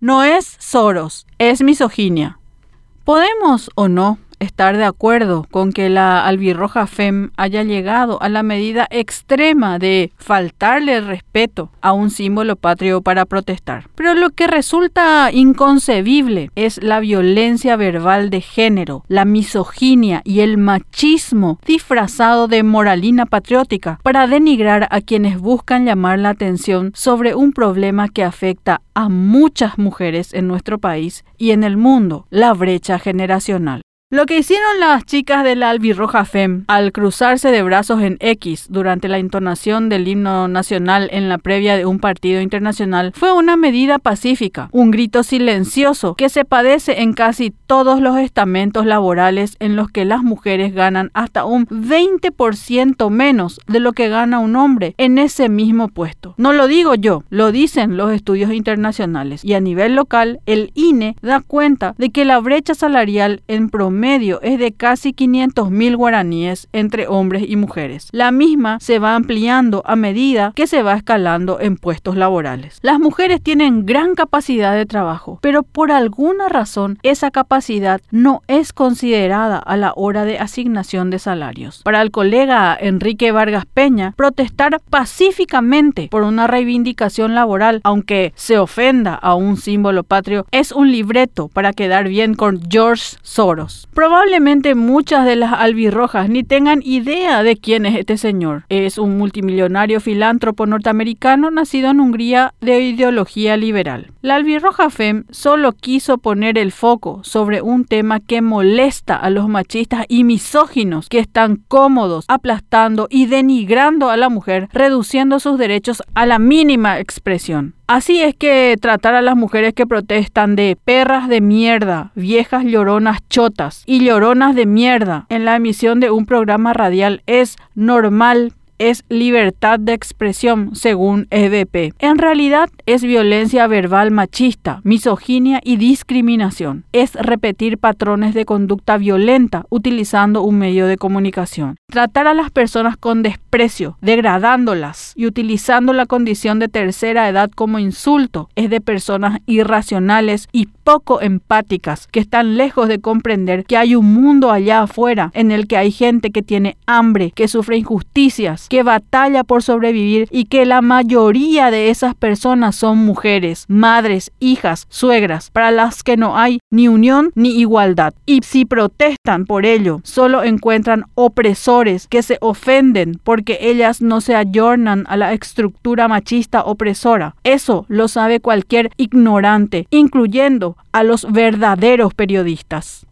No es Soros, es misoginia. ¿Podemos o no estar de acuerdo con que la albirroja FEM haya llegado a la medida extrema de faltarle respeto a un símbolo patrio para protestar. Pero lo que resulta inconcebible es la violencia verbal de género, la misoginia y el machismo disfrazado de moralina patriótica para denigrar a quienes buscan llamar la atención sobre un problema que afecta a muchas mujeres en nuestro país y en el mundo, la brecha generacional. Lo que hicieron las chicas de la albirroja FEM al cruzarse de brazos en X durante la entonación del himno nacional en la previa de un partido internacional fue una medida pacífica, un grito silencioso que se padece en casi todos los estamentos laborales en los que las mujeres ganan hasta un 20% menos de lo que gana un hombre en ese mismo puesto. No lo digo yo, lo dicen los estudios internacionales y a nivel local el INE da cuenta de que la brecha salarial en promedio medio es de casi 500 mil guaraníes entre hombres y mujeres. La misma se va ampliando a medida que se va escalando en puestos laborales. Las mujeres tienen gran capacidad de trabajo, pero por alguna razón esa capacidad no es considerada a la hora de asignación de salarios. Para el colega Enrique Vargas Peña, protestar pacíficamente por una reivindicación laboral, aunque se ofenda a un símbolo patrio, es un libreto para quedar bien con George Soros. Probablemente muchas de las albirrojas ni tengan idea de quién es este señor. Es un multimillonario filántropo norteamericano nacido en Hungría de ideología liberal. La albirroja FEM solo quiso poner el foco sobre un tema que molesta a los machistas y misóginos que están cómodos aplastando y denigrando a la mujer, reduciendo sus derechos a la mínima expresión. Así es que tratar a las mujeres que protestan de perras de mierda, viejas lloronas chotas y lloronas de mierda en la emisión de un programa radial es normal es libertad de expresión, según EDP. En realidad es violencia verbal machista, misoginia y discriminación. Es repetir patrones de conducta violenta utilizando un medio de comunicación. Tratar a las personas con desprecio, degradándolas y utilizando la condición de tercera edad como insulto es de personas irracionales y poco empáticas que están lejos de comprender que hay un mundo allá afuera en el que hay gente que tiene hambre, que sufre injusticias, que batalla por sobrevivir y que la mayoría de esas personas son mujeres, madres, hijas, suegras, para las que no hay ni unión ni igualdad. Y si protestan por ello, solo encuentran opresores que se ofenden porque ellas no se ayornan a la estructura machista opresora. Eso lo sabe cualquier ignorante, incluyendo a los verdaderos periodistas.